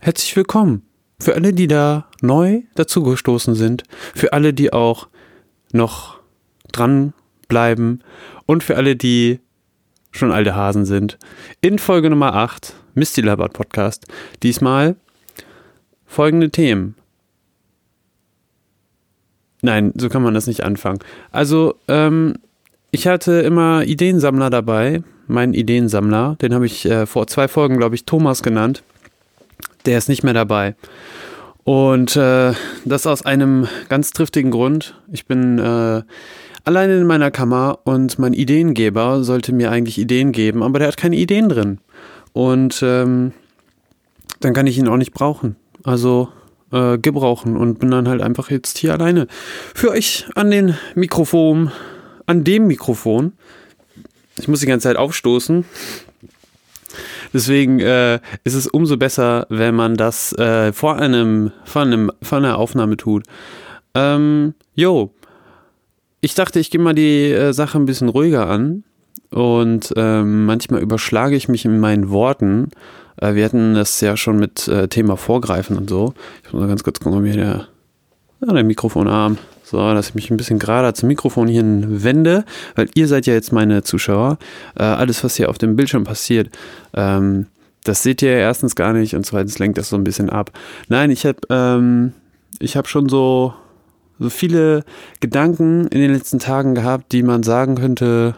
herzlich willkommen. Für alle, die da neu dazugestoßen sind, für alle, die auch noch dranbleiben und für alle, die schon alte Hasen sind. In Folge Nummer 8, Misty Labert Podcast, diesmal folgende Themen. Nein, so kann man das nicht anfangen. Also, ähm, ich hatte immer Ideensammler dabei, meinen Ideensammler, den habe ich äh, vor zwei Folgen, glaube ich, Thomas genannt der ist nicht mehr dabei. Und äh, das aus einem ganz triftigen Grund. Ich bin äh, alleine in meiner Kammer und mein Ideengeber sollte mir eigentlich Ideen geben, aber der hat keine Ideen drin. Und ähm, dann kann ich ihn auch nicht brauchen. Also äh, gebrauchen und bin dann halt einfach jetzt hier alleine. Für euch an den Mikrofon, an dem Mikrofon. Ich muss die ganze Zeit aufstoßen. Deswegen äh, ist es umso besser, wenn man das äh, vor einem, vor einem, vor einer Aufnahme tut. Ähm, jo, ich dachte, ich gehe mal die äh, Sache ein bisschen ruhiger an und ähm, manchmal überschlage ich mich in meinen Worten. Äh, wir hatten das ja schon mit äh, Thema Vorgreifen und so. Ich muss mal ganz kurz gucken, ob mir der, ja, der Mikrofonarm so, dass ich mich ein bisschen gerader zum Mikrofon hier wende, weil ihr seid ja jetzt meine Zuschauer. Äh, alles, was hier auf dem Bildschirm passiert, ähm, das seht ihr erstens gar nicht und zweitens lenkt das so ein bisschen ab. Nein, ich habe ähm, hab schon so, so viele Gedanken in den letzten Tagen gehabt, die man sagen könnte,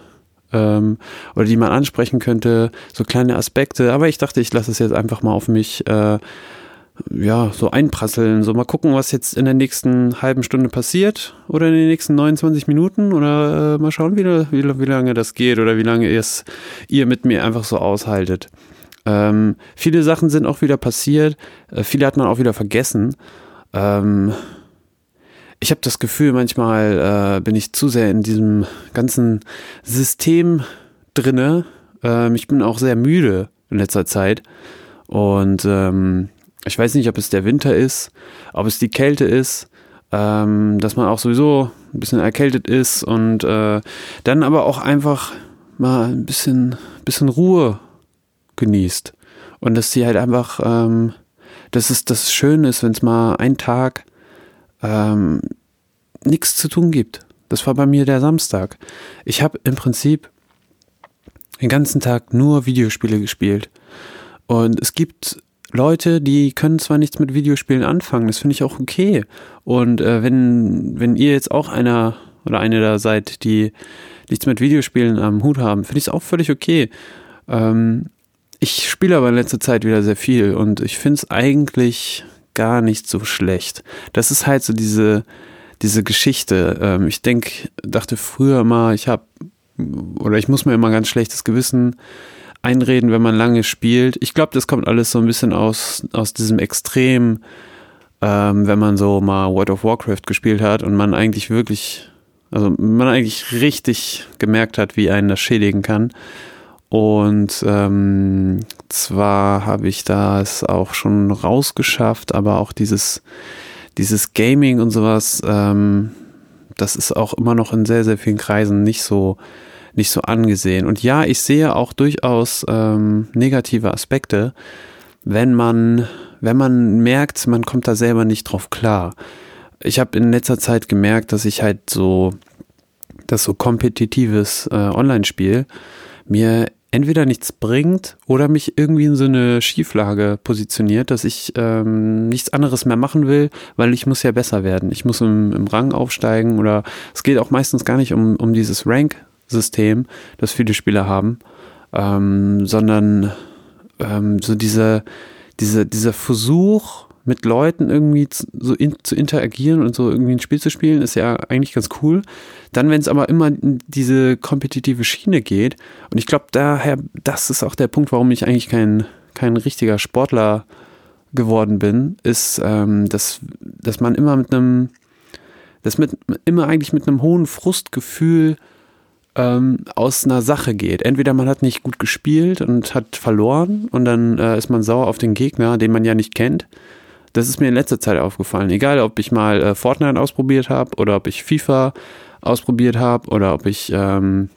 ähm, oder die man ansprechen könnte, so kleine Aspekte. Aber ich dachte, ich lasse es jetzt einfach mal auf mich äh, ja, so einprasseln. So mal gucken, was jetzt in der nächsten halben Stunde passiert oder in den nächsten 29 Minuten oder äh, mal schauen, wie, wie, wie, lange das geht oder wie lange es ihr mit mir einfach so aushaltet. Ähm, viele Sachen sind auch wieder passiert, äh, viele hat man auch wieder vergessen. Ähm, ich habe das Gefühl, manchmal äh, bin ich zu sehr in diesem ganzen System drinne. Ähm, ich bin auch sehr müde in letzter Zeit und ähm, ich weiß nicht, ob es der Winter ist, ob es die Kälte ist, ähm, dass man auch sowieso ein bisschen erkältet ist und äh, dann aber auch einfach mal ein bisschen, bisschen Ruhe genießt. Und dass sie halt einfach, ähm, dass es das Schöne ist, wenn es mal einen Tag ähm, nichts zu tun gibt. Das war bei mir der Samstag. Ich habe im Prinzip den ganzen Tag nur Videospiele gespielt. Und es gibt Leute, die können zwar nichts mit Videospielen anfangen, das finde ich auch okay. Und äh, wenn, wenn ihr jetzt auch einer oder eine da seid, die nichts mit Videospielen am Hut haben, finde ich es auch völlig okay. Ähm, ich spiele aber in letzter Zeit wieder sehr viel und ich finde es eigentlich gar nicht so schlecht. Das ist halt so diese, diese Geschichte. Ähm, ich denke, dachte früher mal, ich habe oder ich muss mir immer ganz schlechtes Gewissen einreden, wenn man lange spielt. Ich glaube, das kommt alles so ein bisschen aus, aus diesem Extrem, ähm, wenn man so mal World of Warcraft gespielt hat und man eigentlich wirklich, also man eigentlich richtig gemerkt hat, wie einen das schädigen kann. Und ähm, zwar habe ich das auch schon rausgeschafft, aber auch dieses, dieses Gaming und sowas, ähm, das ist auch immer noch in sehr, sehr vielen Kreisen nicht so nicht so angesehen. Und ja, ich sehe auch durchaus ähm, negative Aspekte, wenn man, wenn man merkt, man kommt da selber nicht drauf klar. Ich habe in letzter Zeit gemerkt, dass ich halt so, das so kompetitives äh, Online-Spiel mir entweder nichts bringt oder mich irgendwie in so eine Schieflage positioniert, dass ich ähm, nichts anderes mehr machen will, weil ich muss ja besser werden. Ich muss im, im Rang aufsteigen oder es geht auch meistens gar nicht um, um dieses Rank, System, das viele Spieler haben, ähm, sondern ähm, so diese, diese, dieser Versuch, mit Leuten irgendwie zu, so in, zu interagieren und so irgendwie ein Spiel zu spielen, ist ja eigentlich ganz cool. Dann, wenn es aber immer in diese kompetitive Schiene geht, und ich glaube, daher, das ist auch der Punkt, warum ich eigentlich kein, kein richtiger Sportler geworden bin, ist, ähm, dass, dass man immer mit einem, dass mit, immer eigentlich mit einem hohen Frustgefühl ähm, aus einer Sache geht. Entweder man hat nicht gut gespielt und hat verloren und dann äh, ist man sauer auf den Gegner, den man ja nicht kennt. Das ist mir in letzter Zeit aufgefallen. Egal, ob ich mal äh, Fortnite ausprobiert habe oder ob ich FIFA ausprobiert habe oder ob ich ähm,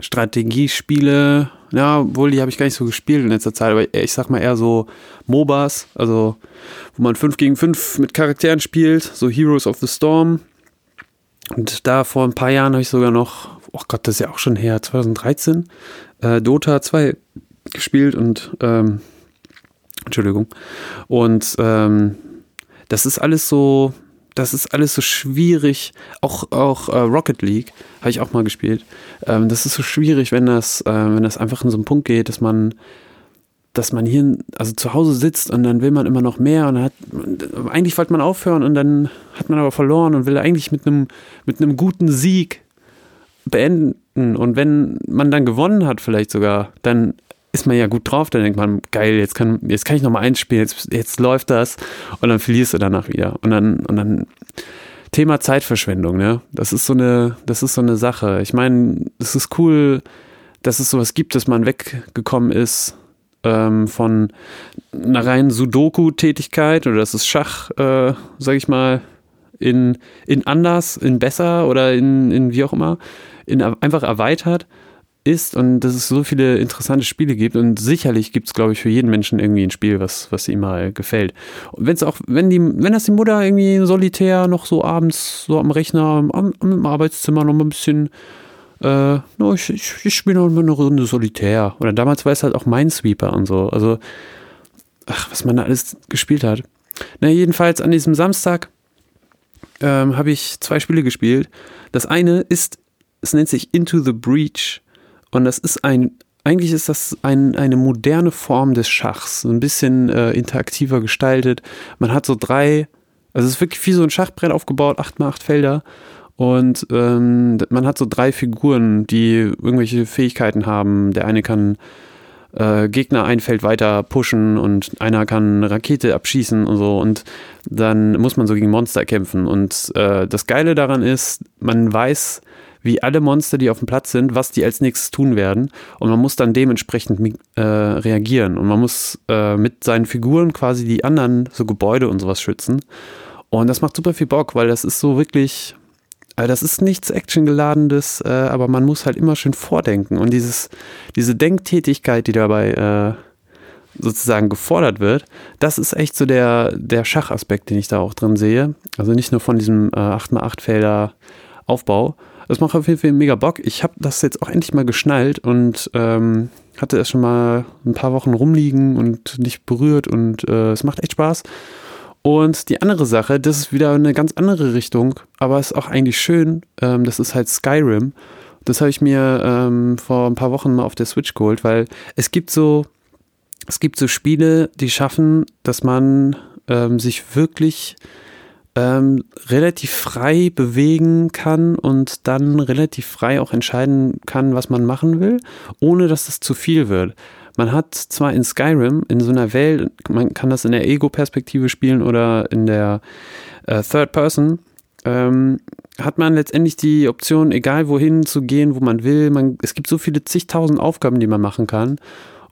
Strategiespiele, ja, wohl die habe ich gar nicht so gespielt in letzter Zeit, aber ich sag mal eher so MOBAs, also wo man 5 gegen 5 mit Charakteren spielt, so Heroes of the Storm. Und da vor ein paar Jahren habe ich sogar noch, oh Gott, das ist ja auch schon her, 2013, äh, Dota 2 gespielt und ähm, Entschuldigung. Und ähm, das ist alles so, das ist alles so schwierig. Auch, auch äh, Rocket League habe ich auch mal gespielt. Ähm, das ist so schwierig, wenn das, äh, wenn das einfach in so einen Punkt geht, dass man, dass man hier, also zu Hause sitzt und dann will man immer noch mehr und hat, eigentlich wollte man aufhören und dann hat man aber verloren und will eigentlich mit einem, mit einem guten Sieg beenden. Und wenn man dann gewonnen hat, vielleicht sogar, dann ist man ja gut drauf, dann denkt man, geil, jetzt kann, jetzt kann ich nochmal einspielen, jetzt, jetzt läuft das und dann verlierst du danach wieder. Und dann, und dann Thema Zeitverschwendung, ne? Das ist so eine, das ist so eine Sache. Ich meine, es ist cool, dass es sowas gibt, dass man weggekommen ist ähm, von einer reinen Sudoku-Tätigkeit oder das ist Schach, äh, sag ich mal, in, in anders, in besser oder in, in wie auch immer, in einfach erweitert ist und dass es so viele interessante Spiele gibt und sicherlich gibt es, glaube ich, für jeden Menschen irgendwie ein Spiel, was, was ihm mal gefällt. Und wenn es auch, wenn die, wenn das die Mutter irgendwie solitär noch so abends so am Rechner, am, am Arbeitszimmer noch mal ein bisschen äh, no, ich, ich, ich spiele noch mal eine Runde solitär. Oder damals war es halt auch Minesweeper und so. Also, ach, was man da alles gespielt hat. Na, jedenfalls an diesem Samstag ähm, habe ich zwei Spiele gespielt. Das eine ist, es nennt sich Into the Breach. Und das ist ein, eigentlich ist das ein, eine moderne Form des Schachs, ein bisschen äh, interaktiver gestaltet. Man hat so drei, also es ist wirklich wie so ein Schachbrett aufgebaut, acht mal acht Felder. Und ähm, man hat so drei Figuren, die irgendwelche Fähigkeiten haben. Der eine kann äh, Gegner ein Feld weiter pushen und einer kann eine Rakete abschießen und so. Und dann muss man so gegen Monster kämpfen. Und äh, das Geile daran ist, man weiß, wie alle Monster, die auf dem Platz sind, was die als nächstes tun werden. Und man muss dann dementsprechend äh, reagieren. Und man muss äh, mit seinen Figuren quasi die anderen, so Gebäude und sowas schützen. Und das macht super viel Bock, weil das ist so wirklich, also das ist nichts Actiongeladenes, äh, aber man muss halt immer schön vordenken. Und dieses, diese Denktätigkeit, die dabei äh, sozusagen gefordert wird, das ist echt so der, der Schachaspekt, den ich da auch drin sehe. Also nicht nur von diesem äh, 8x8 Felder Aufbau, das macht auf jeden Fall mega Bock. Ich habe das jetzt auch endlich mal geschnallt und ähm, hatte es schon mal ein paar Wochen rumliegen und nicht berührt und äh, es macht echt Spaß. Und die andere Sache, das ist wieder eine ganz andere Richtung, aber ist auch eigentlich schön. Ähm, das ist halt Skyrim. Das habe ich mir ähm, vor ein paar Wochen mal auf der Switch geholt, weil es gibt so, es gibt so Spiele, die schaffen, dass man ähm, sich wirklich ähm, relativ frei bewegen kann und dann relativ frei auch entscheiden kann, was man machen will, ohne dass es zu viel wird. Man hat zwar in Skyrim, in so einer Welt, man kann das in der Ego-Perspektive spielen oder in der äh, Third Person, ähm, hat man letztendlich die Option, egal wohin zu gehen, wo man will. Man, es gibt so viele zigtausend Aufgaben, die man machen kann.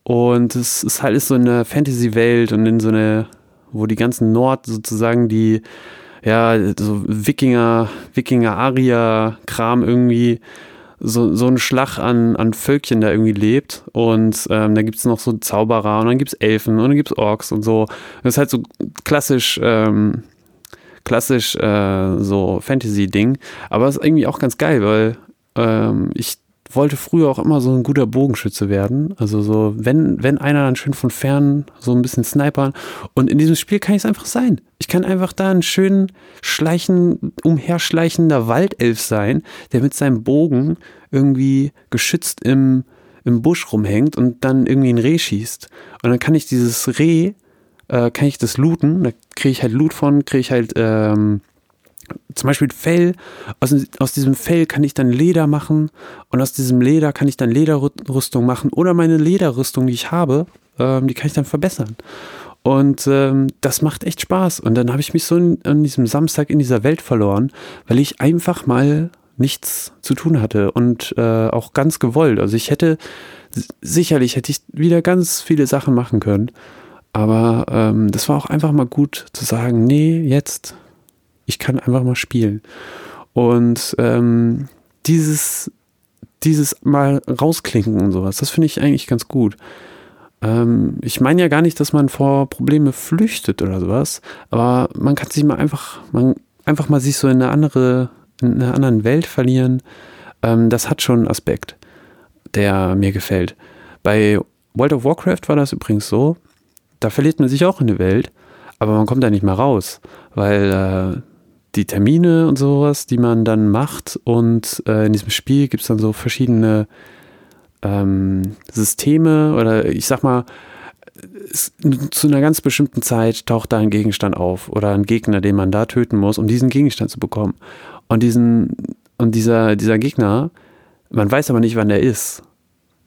Und es ist halt so eine Fantasy-Welt und in so eine, wo die ganzen Nord sozusagen die ja, so Wikinger, Wikinger-Aria-Kram irgendwie so, so ein Schlag an, an Völkchen da irgendwie lebt. Und ähm, da gibt es noch so Zauberer und dann gibt es Elfen und dann gibt es Orks und so. Das ist halt so klassisch, ähm, klassisch äh, so Fantasy-Ding. Aber es ist irgendwie auch ganz geil, weil ähm, ich wollte früher auch immer so ein guter Bogenschütze werden. Also so, wenn, wenn einer dann schön von fern so ein bisschen snipern. Und in diesem Spiel kann ich es einfach sein. Ich kann einfach da ein schön schleichen, umherschleichender Waldelf sein, der mit seinem Bogen irgendwie geschützt im, im Busch rumhängt und dann irgendwie ein Reh schießt. Und dann kann ich dieses Reh, äh, kann ich das looten, da kriege ich halt Loot von, kriege ich halt ähm, zum Beispiel Fell, aus, aus diesem Fell kann ich dann Leder machen und aus diesem Leder kann ich dann Lederrüstung machen oder meine Lederrüstung, die ich habe, ähm, die kann ich dann verbessern. Und ähm, das macht echt Spaß. Und dann habe ich mich so in, an diesem Samstag in dieser Welt verloren, weil ich einfach mal nichts zu tun hatte und äh, auch ganz gewollt. Also ich hätte, sicherlich hätte ich wieder ganz viele Sachen machen können. Aber ähm, das war auch einfach mal gut zu sagen, nee, jetzt ich kann einfach mal spielen. Und ähm, dieses, dieses mal rausklinken und sowas, das finde ich eigentlich ganz gut. Ähm, ich meine ja gar nicht, dass man vor Probleme flüchtet oder sowas, aber man kann sich mal einfach, man, einfach mal sich so in eine andere, in einer anderen Welt verlieren. Ähm, das hat schon einen Aspekt, der mir gefällt. Bei World of Warcraft war das übrigens so, da verliert man sich auch in eine Welt, aber man kommt da nicht mehr raus, weil äh, die Termine und sowas, die man dann macht und äh, in diesem Spiel gibt es dann so verschiedene ähm, Systeme oder ich sag mal, zu einer ganz bestimmten Zeit taucht da ein Gegenstand auf oder ein Gegner, den man da töten muss, um diesen Gegenstand zu bekommen. Und diesen, und dieser, dieser Gegner, man weiß aber nicht, wann der ist.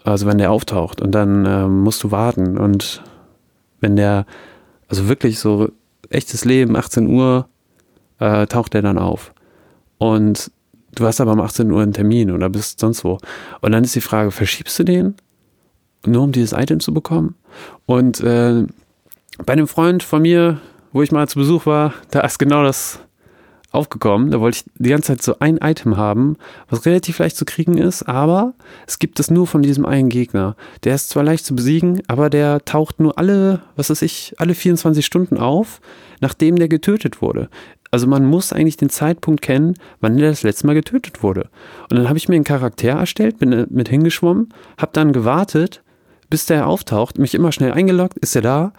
Also wenn der auftaucht und dann ähm, musst du warten. Und wenn der, also wirklich so echtes Leben, 18 Uhr, äh, taucht der dann auf. Und du hast aber um 18 Uhr einen Termin oder bist sonst wo. Und dann ist die Frage, verschiebst du den, nur um dieses Item zu bekommen? Und äh, bei einem Freund von mir, wo ich mal zu Besuch war, da ist genau das aufgekommen. Da wollte ich die ganze Zeit so ein Item haben, was relativ leicht zu kriegen ist, aber es gibt es nur von diesem einen Gegner. Der ist zwar leicht zu besiegen, aber der taucht nur alle, was weiß ich, alle 24 Stunden auf, nachdem der getötet wurde. Also man muss eigentlich den Zeitpunkt kennen, wann der das letzte Mal getötet wurde. Und dann habe ich mir einen Charakter erstellt, bin mit hingeschwommen, habe dann gewartet, bis der auftaucht, mich immer schnell eingeloggt, ist er da.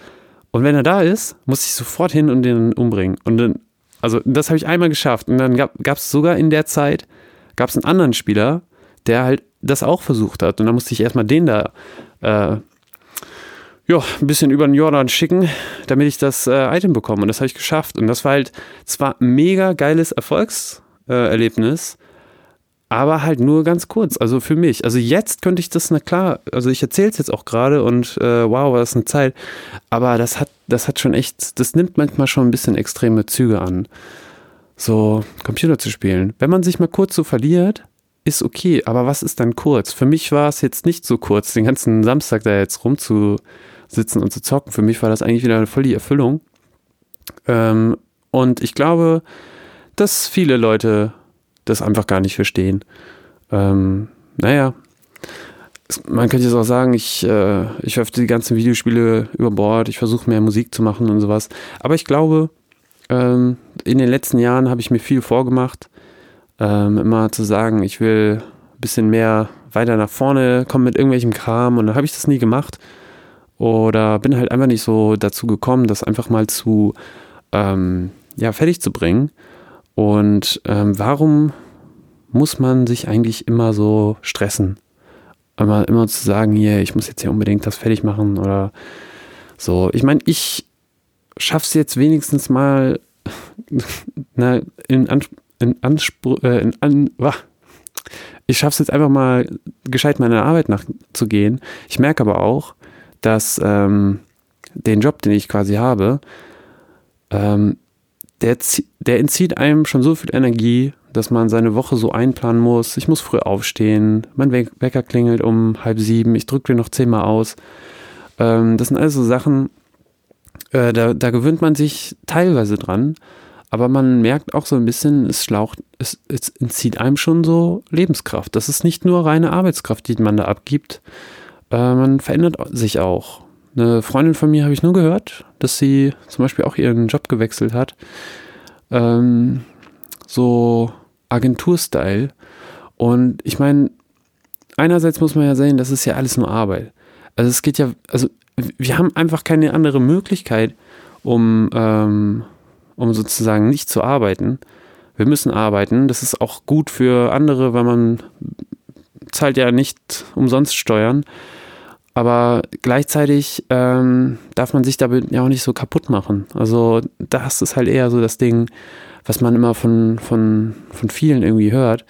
Und wenn er da ist, muss ich sofort hin und den umbringen. Und dann, also das habe ich einmal geschafft. Und dann gab es sogar in der Zeit, gab es einen anderen Spieler, der halt das auch versucht hat. Und dann musste ich erstmal den da äh, ja, ein bisschen über den Jordan schicken, damit ich das äh, Item bekomme. Und das habe ich geschafft. Und das war halt zwar ein mega geiles Erfolgserlebnis, aber halt nur ganz kurz. Also für mich. Also jetzt könnte ich das, na klar, also ich erzähle es jetzt auch gerade und äh, wow, war das eine Zeit. Aber das hat, das hat schon echt, das nimmt manchmal schon ein bisschen extreme Züge an. So Computer zu spielen. Wenn man sich mal kurz so verliert, ist okay, aber was ist dann kurz? Für mich war es jetzt nicht so kurz, den ganzen Samstag da jetzt rumzu, sitzen und zu zocken. Für mich war das eigentlich wieder voll die Erfüllung. Ähm, und ich glaube, dass viele Leute das einfach gar nicht verstehen. Ähm, naja, man könnte jetzt auch sagen, ich, äh, ich werfe die ganzen Videospiele über Bord, ich versuche mehr Musik zu machen und sowas. Aber ich glaube, ähm, in den letzten Jahren habe ich mir viel vorgemacht, ähm, immer zu sagen, ich will ein bisschen mehr weiter nach vorne kommen mit irgendwelchem Kram und dann habe ich das nie gemacht. Oder bin halt einfach nicht so dazu gekommen, das einfach mal zu, ähm, ja, fertig zu bringen. Und ähm, warum muss man sich eigentlich immer so stressen? Immer, immer zu sagen, hier, ich muss jetzt hier unbedingt das fertig machen oder so. Ich meine, ich schaff's jetzt wenigstens mal na, in, Ans in Anspruch, äh, in an, wah. ich schaff's jetzt einfach mal gescheit meiner Arbeit nachzugehen. Ich merke aber auch, dass ähm, den Job, den ich quasi habe, ähm, der, der entzieht einem schon so viel Energie, dass man seine Woche so einplanen muss. Ich muss früh aufstehen, mein Wecker klingelt um halb sieben, ich drücke den noch zehnmal aus. Ähm, das sind also Sachen, äh, da, da gewöhnt man sich teilweise dran, aber man merkt auch so ein bisschen, es schlaucht, es, es entzieht einem schon so Lebenskraft. Das ist nicht nur reine Arbeitskraft, die man da abgibt, äh, man verändert sich auch. Eine Freundin von mir habe ich nur gehört, dass sie zum Beispiel auch ihren Job gewechselt hat. Ähm, so Agentur-Style. Und ich meine, einerseits muss man ja sehen, das ist ja alles nur Arbeit. Also es geht ja, also wir haben einfach keine andere Möglichkeit, um, ähm, um sozusagen nicht zu arbeiten. Wir müssen arbeiten. Das ist auch gut für andere, weil man zahlt ja nicht umsonst Steuern. Aber gleichzeitig ähm, darf man sich damit ja auch nicht so kaputt machen. Also das ist halt eher so das Ding, was man immer von, von, von vielen irgendwie hört.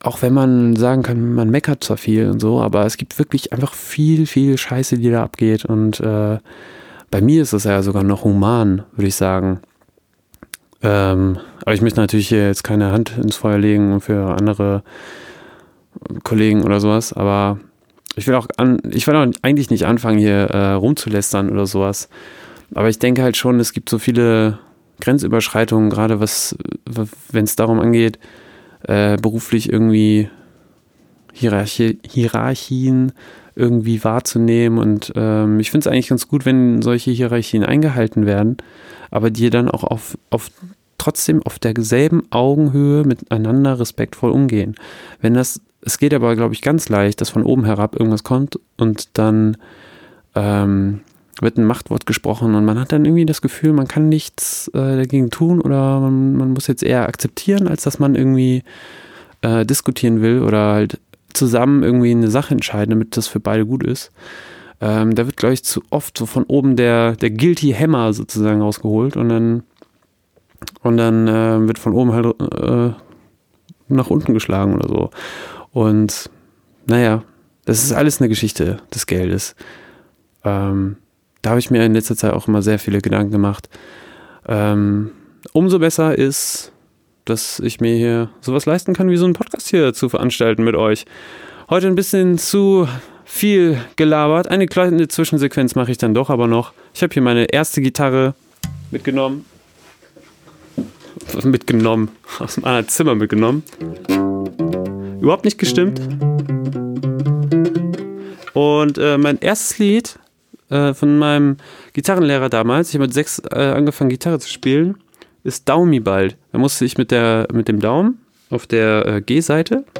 Auch wenn man sagen kann, man meckert zwar viel und so, aber es gibt wirklich einfach viel, viel Scheiße, die da abgeht. Und äh, bei mir ist es ja sogar noch human, würde ich sagen. Ähm, aber ich möchte natürlich hier jetzt keine Hand ins Feuer legen für andere Kollegen oder sowas, aber ich will auch an, ich will auch eigentlich nicht anfangen, hier äh, rumzulästern oder sowas. Aber ich denke halt schon, es gibt so viele Grenzüberschreitungen, gerade was, wenn es darum angeht, äh, beruflich irgendwie Hierarchie, Hierarchien irgendwie wahrzunehmen. Und ähm, ich finde es eigentlich ganz gut, wenn solche Hierarchien eingehalten werden, aber die dann auch auf, auf trotzdem auf derselben Augenhöhe miteinander respektvoll umgehen. Wenn das, es geht aber, glaube ich, ganz leicht, dass von oben herab irgendwas kommt und dann ähm, wird ein Machtwort gesprochen und man hat dann irgendwie das Gefühl, man kann nichts äh, dagegen tun oder man, man, muss jetzt eher akzeptieren, als dass man irgendwie äh, diskutieren will oder halt zusammen irgendwie eine Sache entscheiden, damit das für beide gut ist. Ähm, da wird, glaube ich, zu oft so von oben der, der Guilty Hammer sozusagen rausgeholt und dann, und dann äh, wird von oben halt äh, nach unten geschlagen oder so. Und naja, das ist alles eine Geschichte des Geldes. Ähm, da habe ich mir in letzter Zeit auch immer sehr viele Gedanken gemacht. Ähm, umso besser ist, dass ich mir hier sowas leisten kann, wie so einen Podcast hier zu veranstalten mit euch. Heute ein bisschen zu viel gelabert. Eine kleine Zwischensequenz mache ich dann doch aber noch. Ich habe hier meine erste Gitarre mitgenommen. Mitgenommen. Aus meinem Zimmer mitgenommen. Überhaupt nicht gestimmt. Und äh, mein erstes Lied äh, von meinem Gitarrenlehrer damals, ich habe mit sechs äh, angefangen, Gitarre zu spielen, ist Daumi bald. Da musste ich mit, der, mit dem Daumen auf der äh, G-Seite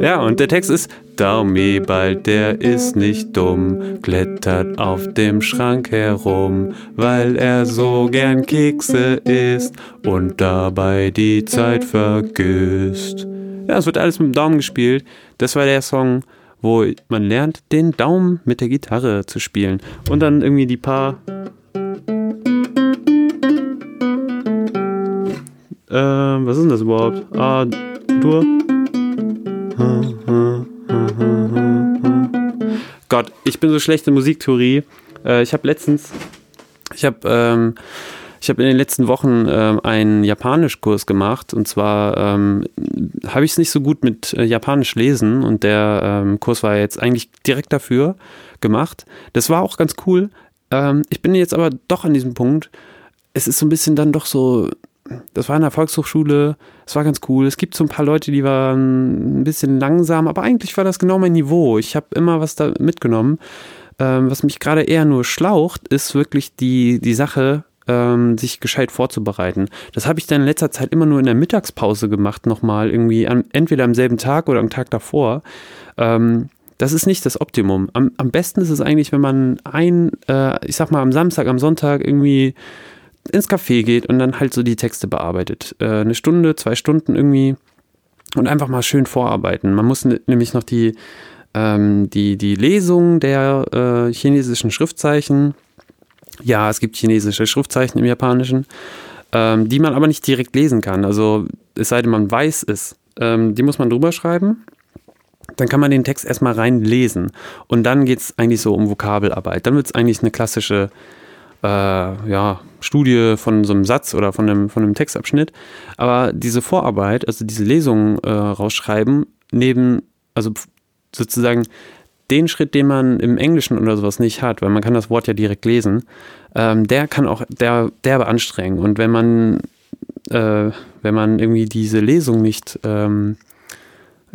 Ja, und der Text ist Daumi bald, der ist nicht dumm, klettert auf dem Schrank herum, weil er so gern Kekse isst und dabei die Zeit vergisst. Ja, es wird alles mit dem Daumen gespielt. Das war der Song, wo man lernt, den Daumen mit der Gitarre zu spielen. Und dann irgendwie die paar. Ähm, was ist denn das überhaupt? Ah, Dur. Gott, ich bin so schlecht in Musiktheorie. Äh, ich habe letztens, ich habe ähm, ich in den letzten Wochen ähm, einen Japanischkurs gemacht und zwar ähm, habe ich es nicht so gut mit äh, Japanisch lesen und der ähm, Kurs war jetzt eigentlich direkt dafür gemacht. Das war auch ganz cool. Ähm, ich bin jetzt aber doch an diesem Punkt. Es ist so ein bisschen dann doch so das war in der Volkshochschule, es war ganz cool. Es gibt so ein paar Leute, die waren ein bisschen langsam, aber eigentlich war das genau mein Niveau. Ich habe immer was da mitgenommen. Ähm, was mich gerade eher nur schlaucht, ist wirklich die, die Sache, ähm, sich gescheit vorzubereiten. Das habe ich dann in letzter Zeit immer nur in der Mittagspause gemacht, nochmal irgendwie, an, entweder am selben Tag oder am Tag davor. Ähm, das ist nicht das Optimum. Am, am besten ist es eigentlich, wenn man ein, äh, ich sag mal, am Samstag, am Sonntag irgendwie ins Café geht und dann halt so die Texte bearbeitet. Äh, eine Stunde, zwei Stunden irgendwie und einfach mal schön vorarbeiten. Man muss nämlich noch die, ähm, die, die Lesung der äh, chinesischen Schriftzeichen, ja, es gibt chinesische Schriftzeichen im Japanischen, ähm, die man aber nicht direkt lesen kann. Also es sei denn, man weiß es. Ähm, die muss man drüber schreiben. Dann kann man den Text erstmal rein lesen. Und dann geht es eigentlich so um Vokabelarbeit. Dann wird es eigentlich eine klassische äh, ja, Studie von so einem Satz oder von einem, von einem Textabschnitt. Aber diese Vorarbeit, also diese Lesung äh, rausschreiben, neben, also sozusagen den Schritt, den man im Englischen oder sowas nicht hat, weil man kann das Wort ja direkt lesen, ähm, der kann auch der derbe anstrengen. Und wenn man, äh, wenn man irgendwie diese Lesung nicht ähm,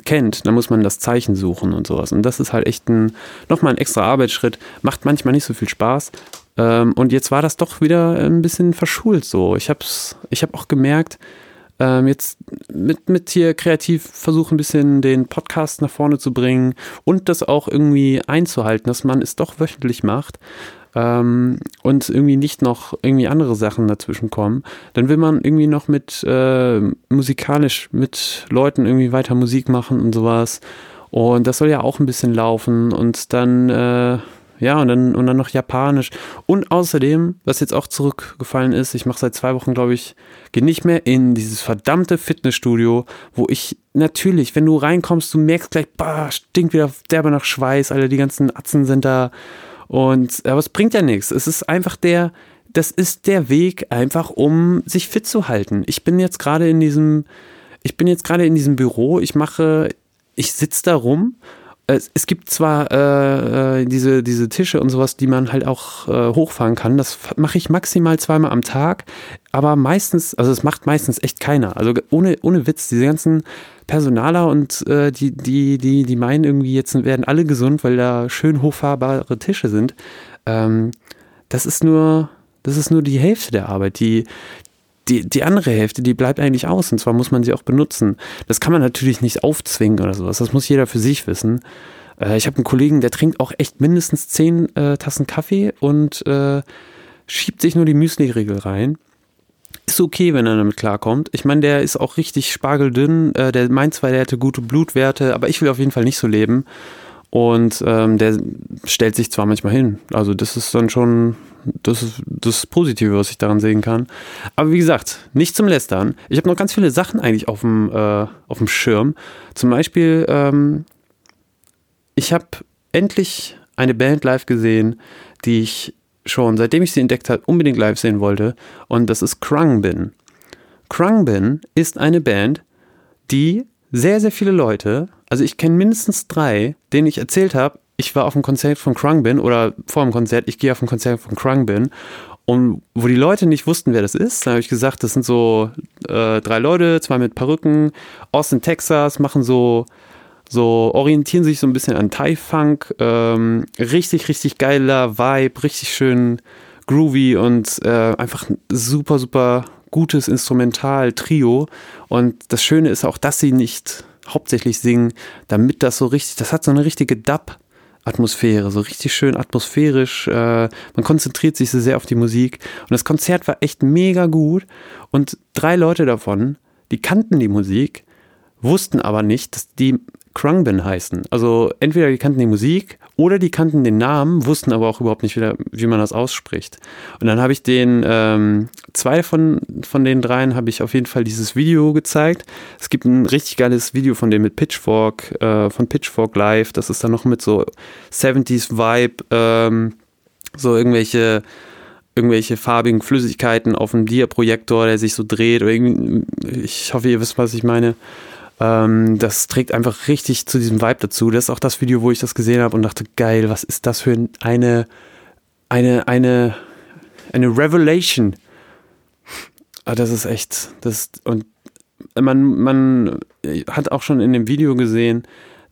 kennt, dann muss man das Zeichen suchen und sowas. Und das ist halt echt ein, nochmal ein extra Arbeitsschritt, macht manchmal nicht so viel Spaß, ähm, und jetzt war das doch wieder ein bisschen verschult so. Ich habe ich hab auch gemerkt, ähm, jetzt mit, mit hier kreativ versuchen, ein bisschen den Podcast nach vorne zu bringen und das auch irgendwie einzuhalten, dass man es doch wöchentlich macht ähm, und irgendwie nicht noch irgendwie andere Sachen dazwischen kommen, dann will man irgendwie noch mit äh, musikalisch mit Leuten irgendwie weiter Musik machen und sowas. Und das soll ja auch ein bisschen laufen und dann äh, ja, und dann, und dann noch Japanisch. Und außerdem, was jetzt auch zurückgefallen ist, ich mache seit zwei Wochen, glaube ich, gehe nicht mehr in dieses verdammte Fitnessstudio, wo ich natürlich, wenn du reinkommst, du merkst gleich, bah, stinkt wieder derbe nach Schweiß, alle die ganzen Atzen sind da. Und aber es bringt ja nichts. Es ist einfach der, das ist der Weg einfach, um sich fit zu halten. Ich bin jetzt gerade in diesem, ich bin jetzt gerade in diesem Büro, ich mache, ich sitze da rum es, es gibt zwar äh, äh, diese, diese Tische und sowas, die man halt auch äh, hochfahren kann. Das mache ich maximal zweimal am Tag, aber meistens, also es macht meistens echt keiner. Also ohne, ohne Witz, diese ganzen Personaler und äh, die, die, die, die meinen irgendwie, jetzt werden alle gesund, weil da schön hochfahrbare Tische sind. Ähm, das ist nur, das ist nur die Hälfte der Arbeit. Die, die, die andere Hälfte, die bleibt eigentlich aus und zwar muss man sie auch benutzen. Das kann man natürlich nicht aufzwingen oder sowas. Das muss jeder für sich wissen. Äh, ich habe einen Kollegen, der trinkt auch echt mindestens zehn äh, Tassen Kaffee und äh, schiebt sich nur die Müsli-Regel rein. Ist okay, wenn er damit klarkommt. Ich meine, der ist auch richtig spargeldünn. Äh, der meint zwar, der hätte gute Blutwerte, aber ich will auf jeden Fall nicht so leben. Und ähm, der stellt sich zwar manchmal hin. Also das ist dann schon das ist das Positive, was ich daran sehen kann. Aber wie gesagt, nicht zum Lästern. Ich habe noch ganz viele Sachen eigentlich auf dem, äh, auf dem Schirm. Zum Beispiel, ähm, ich habe endlich eine Band live gesehen, die ich schon, seitdem ich sie entdeckt habe, unbedingt live sehen wollte. Und das ist Krungbin. Krungbin ist eine Band, die sehr, sehr viele Leute, also ich kenne mindestens drei, denen ich erzählt habe, ich war auf dem Konzert von Krungbin oder vor dem Konzert, ich gehe auf ein Konzert von Krungbin und wo die Leute nicht wussten, wer das ist, da habe ich gesagt, das sind so äh, drei Leute, zwei mit Perücken, Austin, Texas, machen so, so orientieren sich so ein bisschen an Thai-Funk, ähm, richtig, richtig geiler Vibe, richtig schön groovy und äh, einfach super, super gutes Instrumental-Trio. Und das Schöne ist auch, dass sie nicht hauptsächlich singen, damit das so richtig, das hat so eine richtige Dub- Atmosphäre, so richtig schön atmosphärisch. Äh, man konzentriert sich so sehr auf die Musik. Und das Konzert war echt mega gut. Und drei Leute davon, die kannten die Musik, wussten aber nicht, dass die Krungbin heißen. Also entweder die kannten die Musik oder die kannten den Namen, wussten aber auch überhaupt nicht, wie, wie man das ausspricht. Und dann habe ich den, ähm, zwei von, von den dreien habe ich auf jeden Fall dieses Video gezeigt. Es gibt ein richtig geiles Video von dem mit Pitchfork, äh, von Pitchfork Live. Das ist dann noch mit so 70s Vibe, ähm, so irgendwelche irgendwelche farbigen Flüssigkeiten auf dem Dia-Projektor, der sich so dreht. Oder ich hoffe, ihr wisst, was ich meine. Ähm, das trägt einfach richtig zu diesem Vibe dazu. Das ist auch das Video, wo ich das gesehen habe und dachte, geil, was ist das für eine, eine, eine, eine Revelation. Ah, das ist echt, das, und man, man hat auch schon in dem Video gesehen,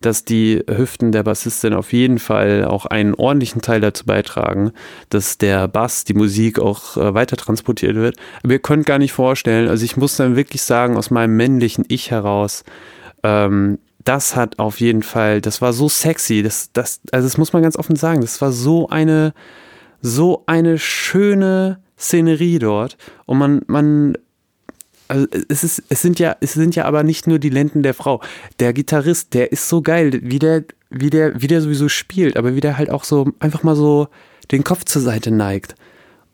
dass die Hüften der Bassistin auf jeden Fall auch einen ordentlichen Teil dazu beitragen, dass der Bass, die Musik auch äh, weiter transportiert wird. Aber ihr könnt gar nicht vorstellen, also ich muss dann wirklich sagen, aus meinem männlichen Ich heraus, ähm, das hat auf jeden Fall, das war so sexy, das, das, also das muss man ganz offen sagen, das war so eine, so eine schöne Szenerie dort und man, man also es ist, es sind ja, es sind ja aber nicht nur die Lenden der Frau. Der Gitarrist, der ist so geil, wie der, wie der, wie der sowieso spielt, aber wie der halt auch so einfach mal so den Kopf zur Seite neigt.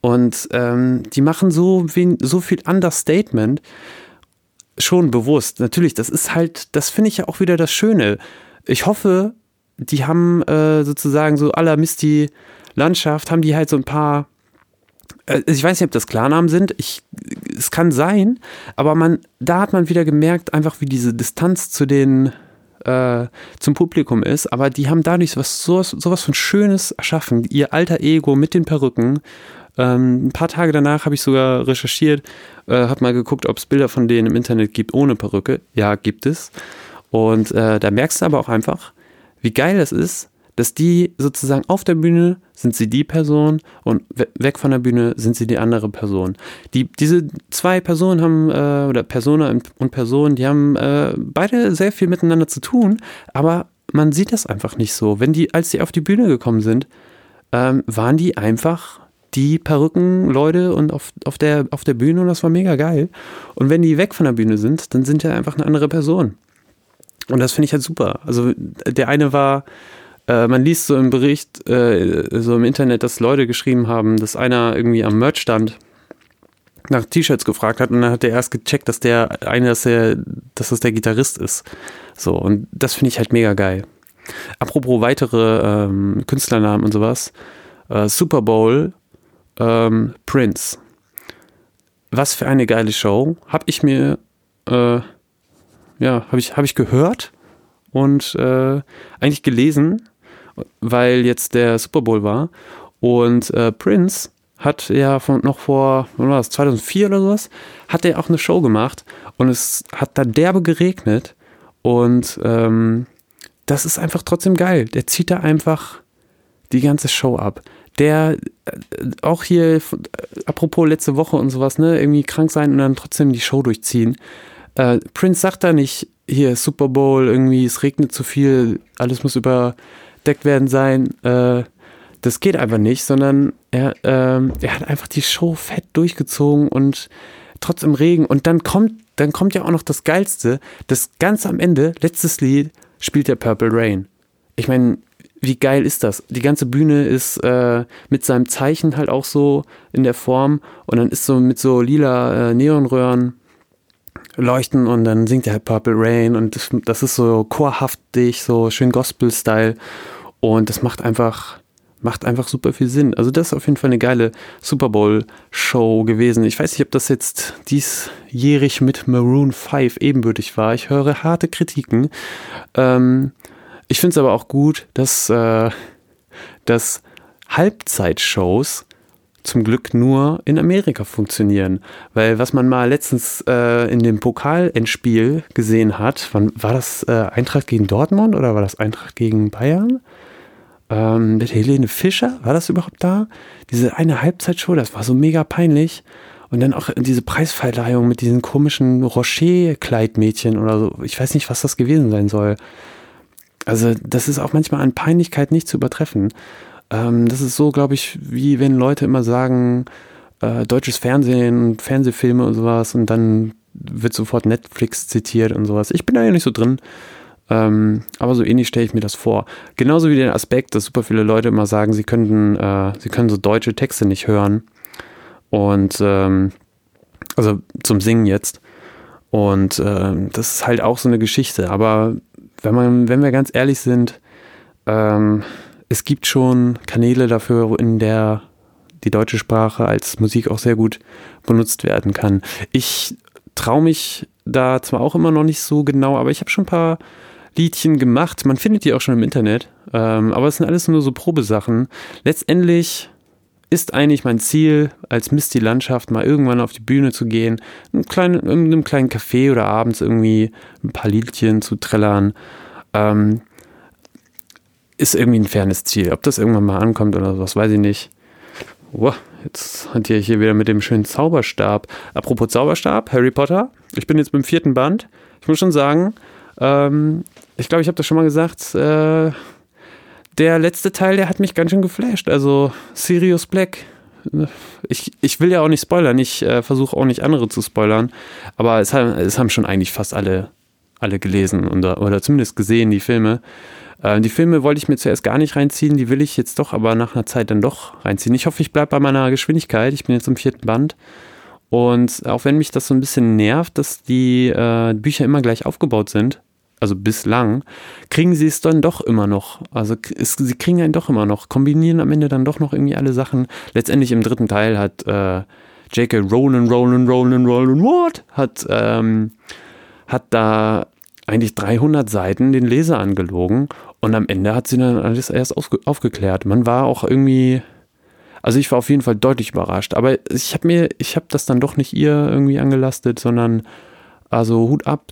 Und ähm, die machen so, so viel Understatement schon bewusst. Natürlich, das ist halt, das finde ich ja auch wieder das Schöne. Ich hoffe, die haben äh, sozusagen so aller Misty Landschaft, haben die halt so ein paar ich weiß nicht, ob das Klarnamen sind. Ich, es kann sein, aber man, da hat man wieder gemerkt, einfach wie diese Distanz zu den äh, zum Publikum ist. Aber die haben dadurch was sowas, sowas von Schönes erschaffen. Ihr alter Ego mit den Perücken. Ähm, ein paar Tage danach habe ich sogar recherchiert, äh, habe mal geguckt, ob es Bilder von denen im Internet gibt ohne Perücke. Ja, gibt es. Und äh, da merkst du aber auch einfach, wie geil das ist, dass die sozusagen auf der Bühne sind sie die Person und weg von der Bühne sind sie die andere Person. Die, diese zwei Personen haben, äh, oder Persona und Person, die haben äh, beide sehr viel miteinander zu tun, aber man sieht das einfach nicht so. Wenn die, als sie auf die Bühne gekommen sind, ähm, waren die einfach die Perückenleute und auf, auf, der, auf der Bühne und das war mega geil. Und wenn die weg von der Bühne sind, dann sind ja einfach eine andere Person. Und das finde ich halt super. Also der eine war äh, man liest so im Bericht, äh, so im Internet, dass Leute geschrieben haben, dass einer irgendwie am Merchstand nach T-Shirts gefragt hat und dann hat er erst gecheckt, dass der eine, dass, der, dass das der Gitarrist ist. So, und das finde ich halt mega geil. Apropos weitere ähm, Künstlernamen und sowas. Äh, Super Bowl, ähm, Prince. Was für eine geile Show. Hab ich mir, äh, ja, habe ich, hab ich gehört und äh, eigentlich gelesen, weil jetzt der Super Bowl war. Und äh, Prince hat ja von, noch vor, wann war das, 2004 oder sowas, hat er auch eine Show gemacht und es hat da derbe geregnet und ähm, das ist einfach trotzdem geil. Der zieht da einfach die ganze Show ab. Der äh, auch hier, äh, apropos letzte Woche und sowas, ne, irgendwie krank sein und dann trotzdem die Show durchziehen. Äh, Prince sagt da nicht, hier Super Bowl, irgendwie es regnet zu viel, alles muss überdeckt werden sein. Äh, das geht einfach nicht, sondern er, ähm, er hat einfach die Show fett durchgezogen und trotz im Regen. Und dann kommt, dann kommt ja auch noch das Geilste. Das ganz am Ende, letztes Lied, spielt der Purple Rain. Ich meine, wie geil ist das? Die ganze Bühne ist äh, mit seinem Zeichen halt auch so in der Form und dann ist so mit so lila äh, Neonröhren leuchten und dann singt er halt Purple Rain und das, das ist so chorhaftig, so schön Gospel-Style und das macht einfach macht einfach super viel Sinn. Also das ist auf jeden Fall eine geile Super Bowl-Show gewesen. Ich weiß nicht, ob das jetzt diesjährig mit Maroon 5 ebenbürtig war. Ich höre harte Kritiken. Ähm, ich finde es aber auch gut, dass, äh, dass Halbzeitshows zum Glück nur in Amerika funktionieren. Weil was man mal letztens äh, in dem Pokalendspiel gesehen hat, wann, war das äh, Eintracht gegen Dortmund oder war das Eintracht gegen Bayern? Ähm, mit Helene Fischer, war das überhaupt da? Diese eine Halbzeitshow, das war so mega peinlich. Und dann auch diese Preisverleihung mit diesen komischen Rocher-Kleidmädchen oder so. Ich weiß nicht, was das gewesen sein soll. Also, das ist auch manchmal an Peinlichkeit nicht zu übertreffen. Ähm, das ist so, glaube ich, wie wenn Leute immer sagen, äh, deutsches Fernsehen und Fernsehfilme und sowas und dann wird sofort Netflix zitiert und sowas. Ich bin da ja nicht so drin. Ähm, aber so ähnlich stelle ich mir das vor. Genauso wie den Aspekt, dass super viele Leute immer sagen, sie könnten, äh, sie können so deutsche Texte nicht hören. Und ähm, also zum Singen jetzt. Und äh, das ist halt auch so eine Geschichte. Aber wenn man, wenn wir ganz ehrlich sind, ähm, es gibt schon Kanäle dafür, in der die deutsche Sprache als Musik auch sehr gut benutzt werden kann. Ich traue mich da zwar auch immer noch nicht so genau, aber ich habe schon ein paar Liedchen gemacht. Man findet die auch schon im Internet, ähm, aber es sind alles nur so Probesachen. Letztendlich ist eigentlich mein Ziel, als Misty Landschaft mal irgendwann auf die Bühne zu gehen, in einem kleinen Café oder abends irgendwie ein paar Liedchen zu trällern. Ähm, ist irgendwie ein fernes Ziel. Ob das irgendwann mal ankommt oder was, weiß ich nicht. Wow, jetzt hantiere ich hier wieder mit dem schönen Zauberstab. Apropos Zauberstab, Harry Potter. Ich bin jetzt beim vierten Band. Ich muss schon sagen, ähm, ich glaube, ich habe das schon mal gesagt. Äh, der letzte Teil, der hat mich ganz schön geflasht. Also Sirius Black. Ich, ich will ja auch nicht spoilern. Ich äh, versuche auch nicht andere zu spoilern. Aber es haben, es haben schon eigentlich fast alle, alle gelesen oder, oder zumindest gesehen, die Filme. Äh, die Filme wollte ich mir zuerst gar nicht reinziehen. Die will ich jetzt doch aber nach einer Zeit dann doch reinziehen. Ich hoffe, ich bleibe bei meiner Geschwindigkeit. Ich bin jetzt im vierten Band. Und auch wenn mich das so ein bisschen nervt, dass die äh, Bücher immer gleich aufgebaut sind, also bislang, kriegen sie es dann doch immer noch. Also es, sie kriegen einen doch immer noch, kombinieren am Ende dann doch noch irgendwie alle Sachen. Letztendlich im dritten Teil hat äh, J.K. Rowling, Rowling, Rowling, Rowling, what? Hat, ähm, hat da eigentlich 300 Seiten den Leser angelogen und am Ende hat sie dann alles erst aufgeklärt. Man war auch irgendwie, also ich war auf jeden Fall deutlich überrascht, aber ich habe mir, ich habe das dann doch nicht ihr irgendwie angelastet, sondern also Hut ab,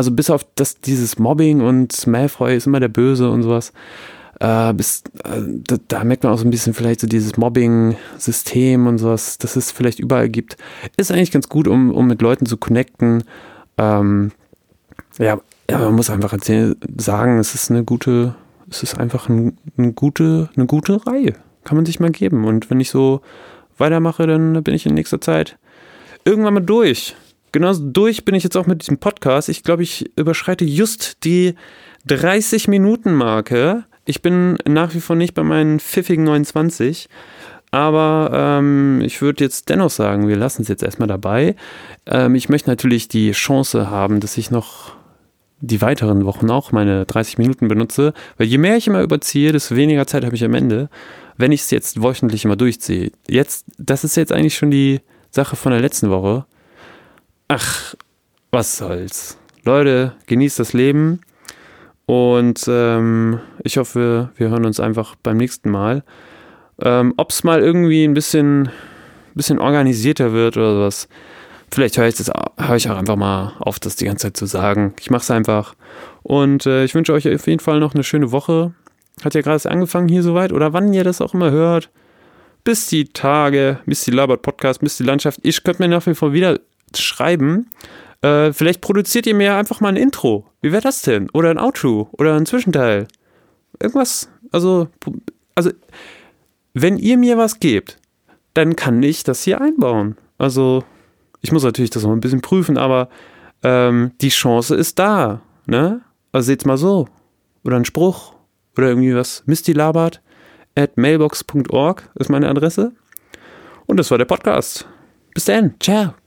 also bis auf das, dieses Mobbing und Malfoy ist immer der Böse und sowas, äh, bis, äh, da, da, merkt man auch so ein bisschen vielleicht so dieses Mobbing-System und sowas, dass es vielleicht überall gibt. Ist eigentlich ganz gut, um, um mit Leuten zu connecten. Ähm, ja, man muss einfach erzählen, sagen, es ist eine gute, es ist einfach ein, eine, gute, eine gute Reihe. Kann man sich mal geben. Und wenn ich so weitermache, dann bin ich in nächster Zeit irgendwann mal durch genauso durch bin ich jetzt auch mit diesem Podcast. Ich glaube, ich überschreite just die 30-Minuten-Marke. Ich bin nach wie vor nicht bei meinen pfiffigen 29. Aber ähm, ich würde jetzt dennoch sagen, wir lassen es jetzt erstmal dabei. Ähm, ich möchte natürlich die Chance haben, dass ich noch die weiteren Wochen auch meine 30 Minuten benutze, weil je mehr ich immer überziehe, desto weniger Zeit habe ich am Ende, wenn ich es jetzt wöchentlich immer durchziehe. Jetzt, das ist jetzt eigentlich schon die Sache von der letzten Woche. Ach, was soll's. Leute, genießt das Leben Und ähm, ich hoffe, wir hören uns einfach beim nächsten Mal. Ähm, Ob es mal irgendwie ein bisschen, bisschen organisierter wird oder sowas, vielleicht höre ich, das, ich auch einfach mal auf, das die ganze Zeit zu sagen. Ich mache es einfach. Und äh, ich wünsche euch auf jeden Fall noch eine schöne Woche. Hat ja gerade angefangen hier soweit oder wann ihr das auch immer hört. Bis die Tage, bis die Labert Podcast, bis die Landschaft. Ich könnte mir nach wie vor wieder schreiben. Äh, vielleicht produziert ihr mir einfach mal ein Intro. Wie wäre das denn? Oder ein Outro oder ein Zwischenteil. Irgendwas. Also, also, wenn ihr mir was gebt, dann kann ich das hier einbauen. Also, ich muss natürlich das noch ein bisschen prüfen, aber ähm, die Chance ist da. Ne? Also seht's mal so. Oder ein Spruch. Oder irgendwie was. Misty-Labert at mailbox.org ist meine Adresse. Und das war der Podcast. Bis dann. Ciao.